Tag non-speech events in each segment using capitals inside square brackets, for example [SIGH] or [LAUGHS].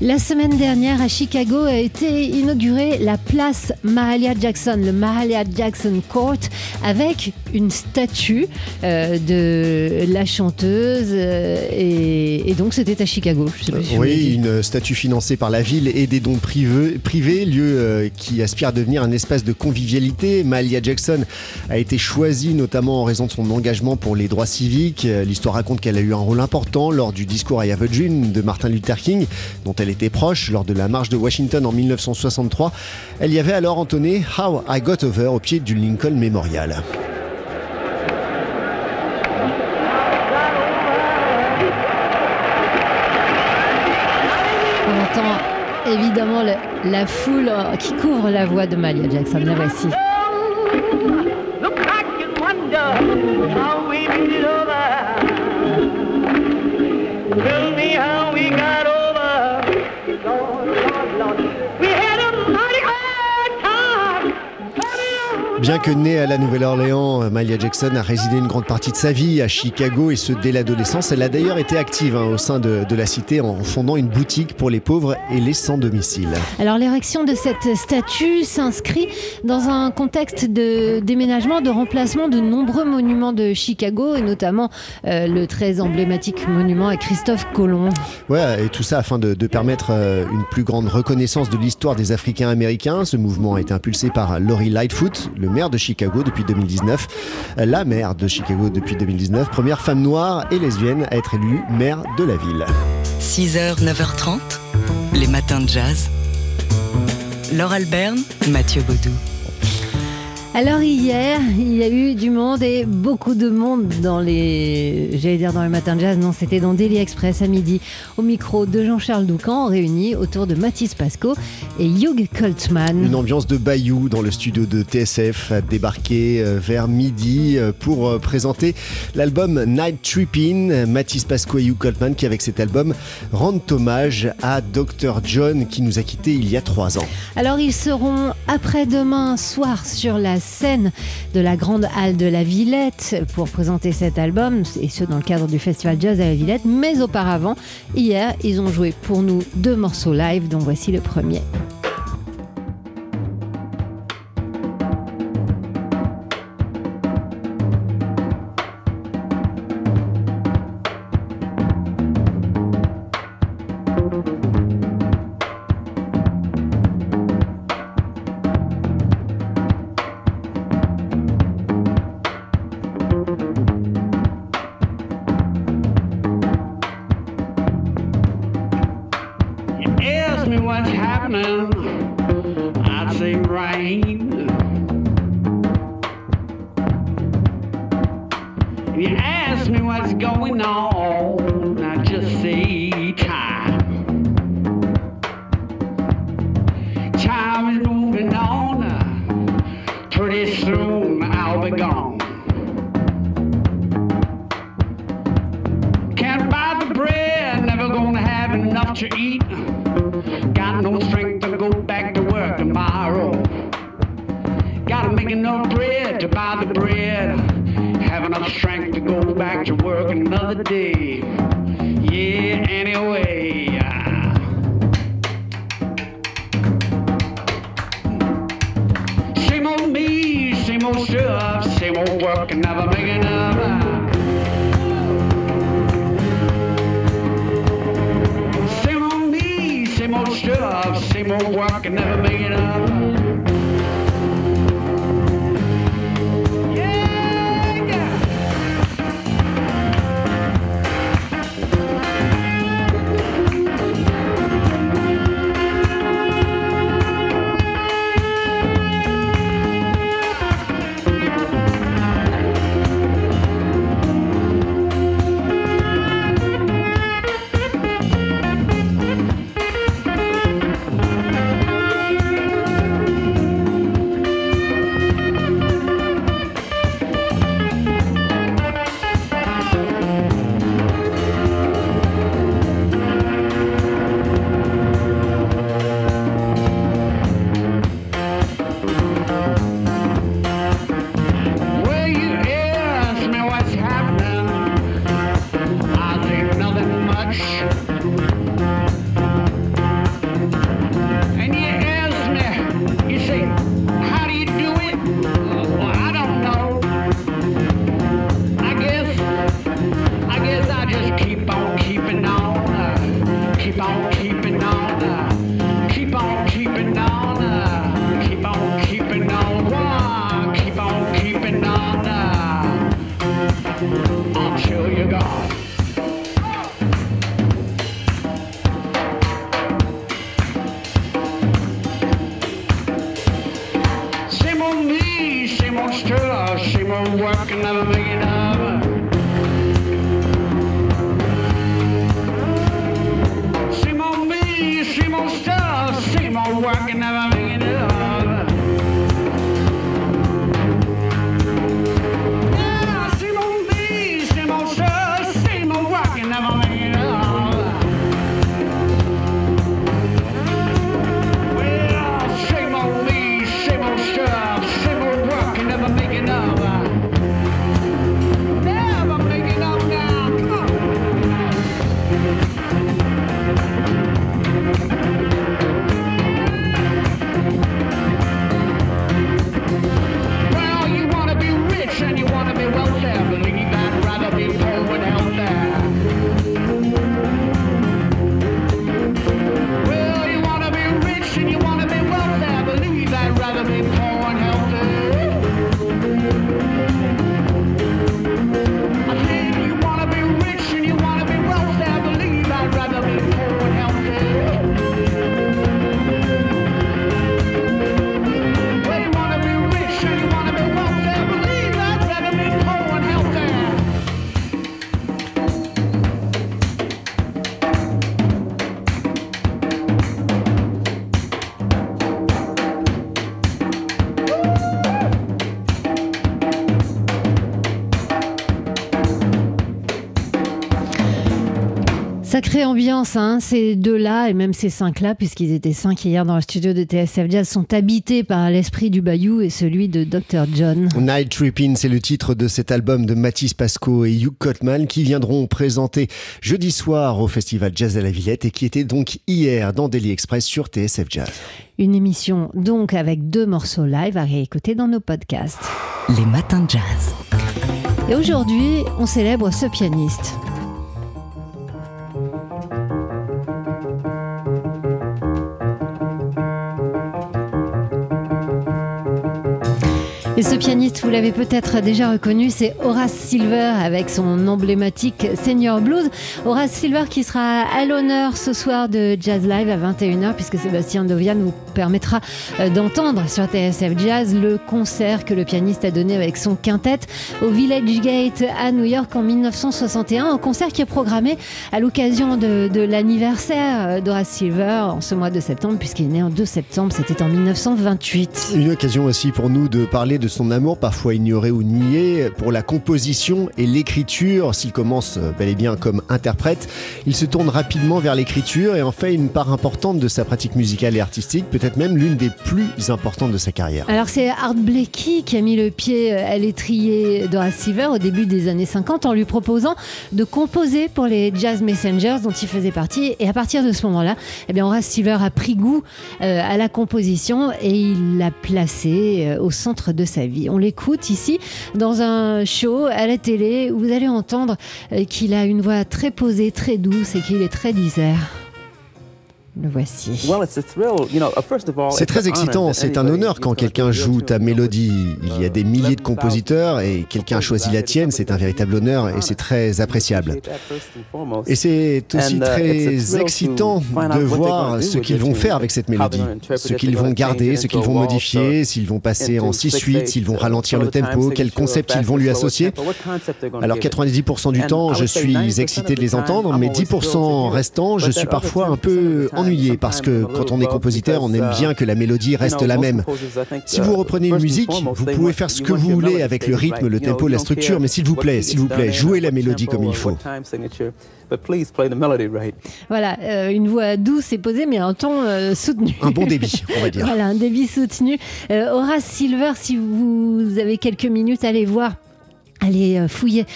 La semaine dernière à Chicago a été inaugurée la place Mahalia Jackson, le Mahalia Jackson Court, avec une statue euh, de la chanteuse. euh, et, et donc c'était à Chicago. Je sais pas si je vous l'ai Oui, une statue financée par la ville et des dons privés, privés lieu euh, qui aspire à devenir un espace de convivialité. Mahalia Jackson a été choisie notamment en raison de son engagement pour les droits civiques. Euh, L'histoire raconte qu'elle a eu un rôle important lors du discours I Have a Dream de Martin Luther King, dont elle était proche lors de la marche de Washington en 1963. Elle y avait alors entonné How I Got Over au pied du Lincoln Memorial. On entend évidemment le- la foule qui couvre la voix de Mahalia Jackson. La voici. Look back and wonder how we made it over. Tell me how we got Bien que née à la Nouvelle-Orléans, Mahalia Jackson a résidé une grande partie de sa vie à Chicago et ce dès l'adolescence. Elle a d'ailleurs été active hein, au sein de, de la cité en fondant une boutique pour les pauvres et les sans domicile. Alors l'érection de cette statue s'inscrit dans un contexte de déménagement, de remplacement de nombreux monuments de Chicago et notamment euh, le très emblématique monument à Christophe Colomb. Ouais, et tout ça afin de, de permettre euh, une plus grande reconnaissance de l'histoire des Africains américains. Ce mouvement a été impulsé par Lori Lightfoot, le maire de Chicago depuis 2019. Euh, La maire de Chicago depuis 2019, première femme noire et lesbienne à être élue maire de la ville. 6h, 9h30, les matins de jazz. Laure Alberne, Mathieu Baudou. Alors hier, il y a eu du monde et beaucoup de monde dans les, j'allais dire dans les matins de jazz, non, c'était dans Daily Express à midi, au micro de Jean-Charles Doucan, réunis autour de Mathis Pasco et Hugh Coltman. Une ambiance de Bayou dans le studio de TSF a débarqué euh, vers midi euh, pour euh, présenter l'album Night Trippin'. Mathis Pasco et Hugh Coltman qui avec cet album rendent hommage à Dr John qui nous a quittés il y a trois ans. Alors ils seront après-demain soir sur la scène de la grande halle de la Villette pour présenter cet album, et ce dans le cadre du festival Jazz à la Villette. Mais auparavant, hier, ils ont joué pour nous deux morceaux live, dont voici le premier. walk and never make it up. Sacrée ambiance, hein, ces deux-là, et même ces cinq-là, puisqu'ils étaient cinq hier dans le studio de TSF Jazz, sont habités par l'esprit du Bayou et celui de Dr. John. Night Trippin', c'est le titre de cet album de Mathis Pasco et Hugh Cotman qui viendront présenter jeudi soir au Festival Jazz à la Villette et qui était donc hier dans Daily Express sur TSF Jazz. Une émission donc avec deux morceaux live à réécouter dans nos podcasts. Les matins de jazz. Et aujourd'hui, on célèbre ce pianiste. Et ce pianiste, vous l'avez peut-être déjà reconnu, c'est Horace Silver avec son emblématique Senior Blues. Horace Silver qui sera à l'honneur ce soir de Jazz Live à 21h puisque Sébastien Dovian vous permettra euh, d'entendre sur TSF Jazz le concert que le pianiste a donné avec son quintet au Village Gate à New York en 1961. Un concert qui est programmé à l'occasion de, de l'anniversaire euh, d'Horace Silver en ce mois de septembre puisqu'il est né en 2 septembre, c'était en 1928. Une occasion aussi pour nous de parler de son amour, parfois ignoré ou nié, pour la composition et l'écriture. S'il commence euh, bel et bien comme interprète, il se tourne rapidement vers l'écriture et en fait une part importante de sa pratique musicale et artistique, peut-être même l'une des plus importantes de sa carrière. Alors c'est Art Blakey qui a mis le pied à l'étrier d'Horace Silver au début des années 50 en lui proposant de composer pour les Jazz Messengers dont il faisait partie. Et à partir de ce moment-là, eh bien Horace Silver a pris goût euh, à la composition et il l'a placé euh, au centre de sa On l'écoute ici dans un show à la télé où vous allez entendre euh, qu'il a une voix très posée, très douce et qu'il est très disert. Le voici. C'est très excitant, c'est un honneur quand quelqu'un joue ta mélodie. Il y a des milliers de compositeurs et quelqu'un choisit la tienne, c'est un véritable honneur et c'est très appréciable. Et c'est aussi très excitant de voir ce qu'ils vont faire avec cette mélodie, ce qu'ils vont garder, ce qu'ils vont modifier, s'ils vont passer en 6-8, s'ils vont ralentir le tempo, quel concept ils vont lui associer. Alors 90% du temps, je suis excité de les entendre, mais 10% restant, je suis parfois un peu ennuyé parce que quand on est compositeur, on aime bien que la mélodie reste la même. Si vous reprenez une musique, vous pouvez faire ce que vous voulez avec le rythme, le tempo, la structure, mais s'il vous plaît, s'il vous plaît, jouez la mélodie comme il faut. Voilà, euh, une voix douce et posée, mais un ton euh, soutenu. Un bon débit, on va dire. [LAUGHS] Voilà, un débit soutenu. Euh, Horace Silver, si vous avez quelques minutes, allez voir. Allez euh, fouiller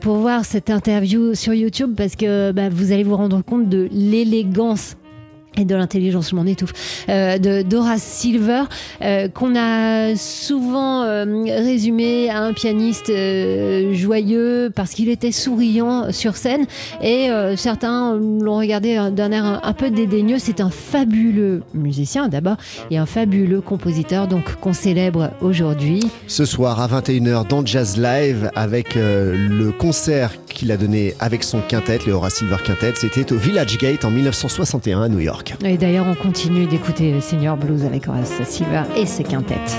pour voir cette interview sur YouTube parce que bah, vous allez vous rendre compte de l'élégance et de l'intelligence, je m'en étouffe, euh, de Dora Silver, euh, qu'on a souvent euh, résumé à un pianiste euh, joyeux parce qu'il était souriant sur scène, et certains l'ont regardé d'un air un, peu dédaigneux. C'est un fabuleux musicien d'abord, et un fabuleux compositeur, donc qu'on célèbre aujourd'hui. Ce soir à 21h dans Jazz Live avec le concert qu'il a donné avec son quintet, le Horace Silver Quintet. C'était au Village Gate en 1961 à New York. Et d'ailleurs, on continue d'écouter Senior Blues avec Horace Silver et ses quintettes.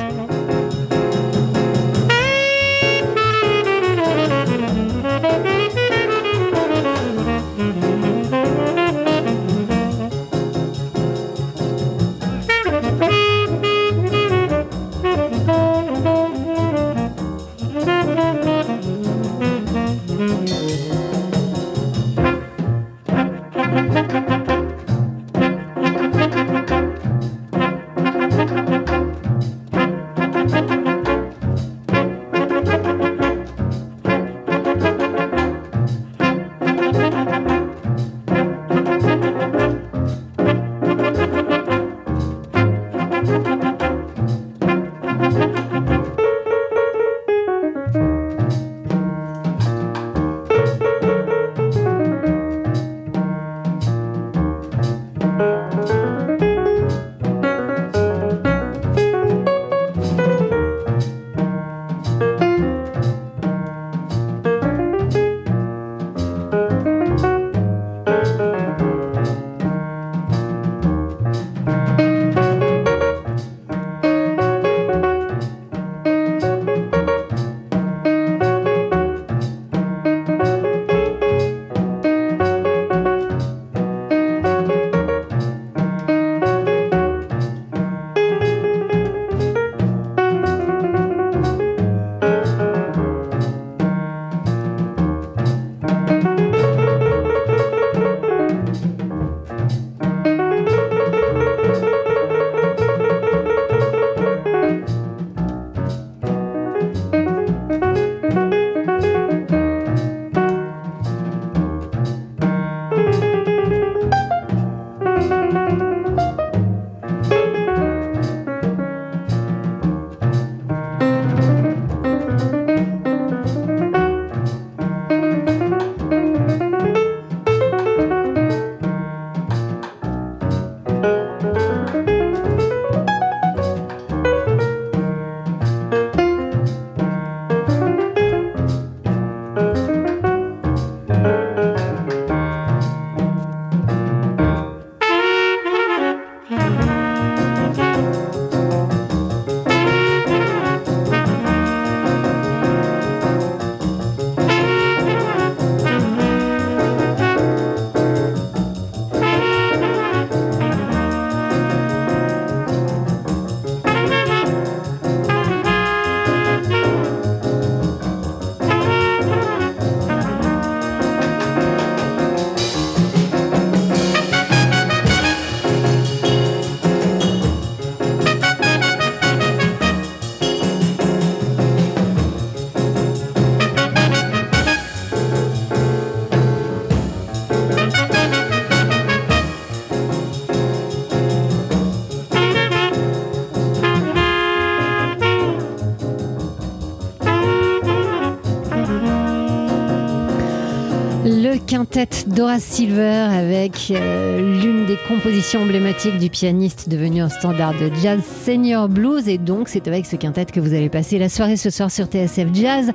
Le quintet Dora Silver avec euh, l'une des compositions emblématiques du pianiste devenu un standard de jazz senior blues et donc c'est avec ce quintet que vous allez passer la soirée ce soir sur TSF Jazz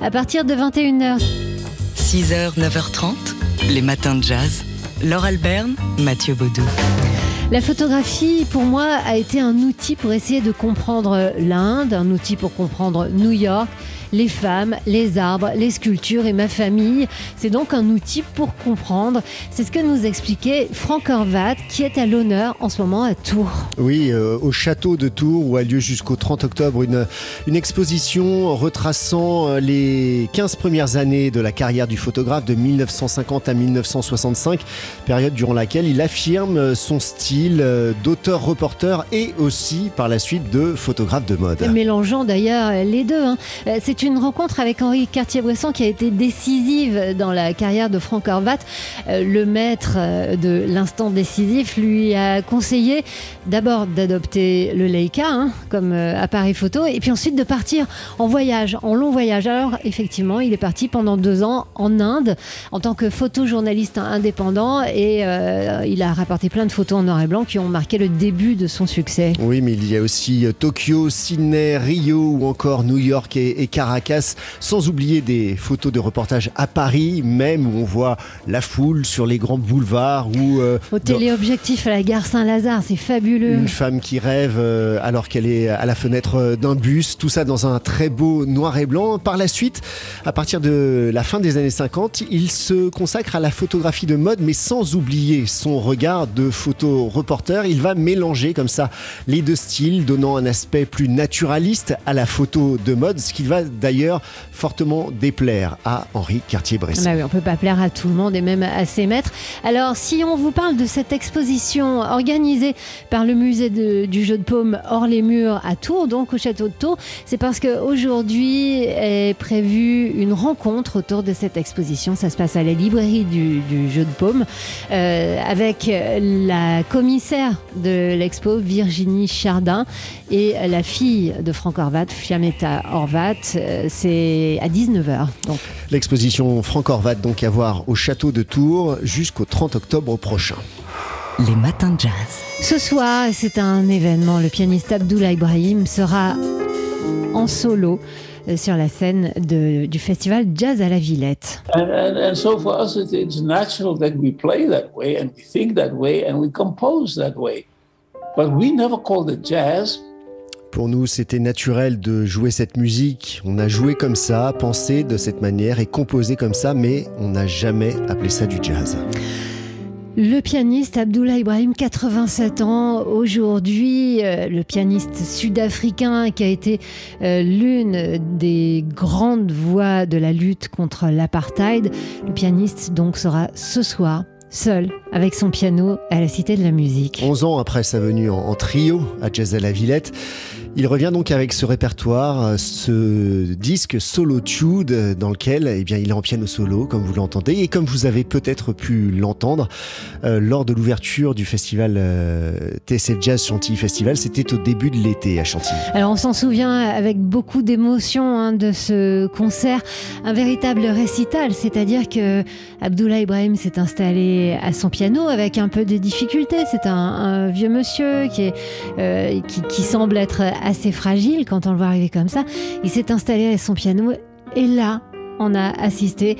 à partir de 21h. 6h, 9h30, les matins de jazz. Laure Alberne, Mathieu Baudou. La photographie, pour moi, a été un outil pour essayer de comprendre l'Inde, un outil pour comprendre New York, les femmes, les arbres, les sculptures et ma famille. C'est donc un outil pour comprendre. C'est ce que nous expliquait Franck Horvat, qui est à l'honneur en ce moment à Tours. Oui, euh, au château de Tours, où a lieu jusqu'au 30 octobre une, une exposition retraçant euh, les 15 premières années de la carrière du photographe de 1950 à 1965, période durant laquelle il affirme euh, son style d'auteur-reporter et aussi par la suite de photographe de mode. Mélangeant d'ailleurs les deux. hein. C'est Une rencontre avec Henri Cartier-Bresson qui a été décisive dans la carrière de Franck Horvat. Euh, le maître euh, de l'instant décisif lui a conseillé d'abord d'adopter le Leica hein, comme euh, appareil photo et puis ensuite de partir en voyage, en long voyage. Alors effectivement, il est parti pendant deux ans en Inde en tant que photojournaliste indépendant et il a rapporté plein de photos en noir et blanc qui ont marqué le début de son succès. Oui, mais il y a aussi Tokyo, Sydney, Rio ou encore New York et, et Caracas, sans oublier des photos de reportage à Paris, même où on voit la foule sur les grands boulevards ou euh, Au téléobjectif à la gare Saint-Lazare, c'est fabuleux. une femme qui rêve euh, alors qu'elle est à la fenêtre euh, d'un bus, tout ça dans un très beau noir et blanc. Par la suite, à partir de la fin des années 50, il se consacre à la photographie de mode, mais sans oublier son regard de photo-reporter. Il va mélanger comme ça les deux styles, donnant un aspect plus naturaliste à la photo de mode, ce qui va d'ailleurs fortement déplaire à Henri Cartier-Bresson. Bah oui, on peut pas plaire à tout le monde et même à ses maîtres. Alors, si on vous parle de cette exposition organisée par le musée du jeu de paume hors les murs à Tours, donc au château de Tours, c'est parce qu'aujourd'hui est prévue une rencontre autour de cette exposition. Ça se passe à la librairie du, du jeu de paume euh, avec la commissaire de l'expo, Virginie Chardin, et la fille de Franck Horvat, Fiametta Horvat. Euh, C'est à 19h. Donc, L'exposition Franck Horvat donc à voir au château de Tours jusqu'au 30 octobre prochain. Les matins de jazz. Ce soir, c'est un événement. Le pianiste Abdoulaye Ibrahim sera en solo euh, sur la scène de- du festival Jazz à la Villette. And, and, and so for us, it, it's natural that we play that way and we think that way and we compose that way. But we never called it jazz. Pour nous, c'était naturel de jouer cette musique. On a joué comme ça, pensé de cette manière et composé comme ça, mais on n'a jamais appelé ça du jazz. Le pianiste Abdoulaye Ibrahim, 87 ans aujourd'hui, euh, le pianiste sud-africain qui a été euh, l'une des grandes voix de la lutte contre l'apartheid. Le pianiste donc sera ce soir seul avec son piano à la Cité de la Musique. 11 ans après sa venue en, en trio à Jazz à la Villette, il revient donc avec ce répertoire, euh, ce disque Solotude euh, dans lequel eh bien, il est en piano solo, comme vous l'entendez, et comme vous avez peut-être pu l'entendre euh, lors de l'ouverture du festival euh, TSF Jazz Chantilly Festival, c'était au début de l'été à Chantilly. Alors on s'en souvient avec beaucoup d'émotion hein, de ce concert, un véritable récital, c'est-à-dire que Abdoulaye Ibrahim s'est installé à son piano avec un peu de difficulté. C'est un, vieux monsieur qui, qui semble être assez fragile quand on le voit arriver comme ça. Il s'est installé à son piano et là, on a assisté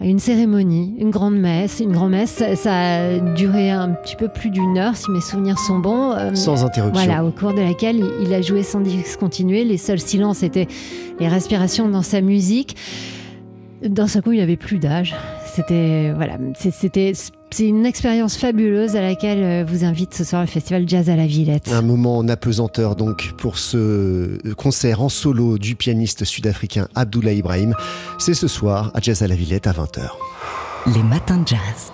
à une cérémonie, une grande messe, une grande messe. Ça, a duré un petit peu plus d'une heure, si mes souvenirs sont bons. Euh, Sans interruption. voilà, au cours de laquelle il a joué sans discontinuer. Les seuls silences étaient les respirations dans sa musique. D'un seul coup, il n'avait plus d'âge. C'était voilà, c'est- c'était c'est une expérience fabuleuse à laquelle euh, vous invite ce soir le festival Jazz à la Villette. Un moment en apesanteur donc pour ce concert en solo du pianiste sud-africain Abdoulaye Ibrahim. C'est ce soir à Jazz à la Villette à 20h. Les matins de jazz.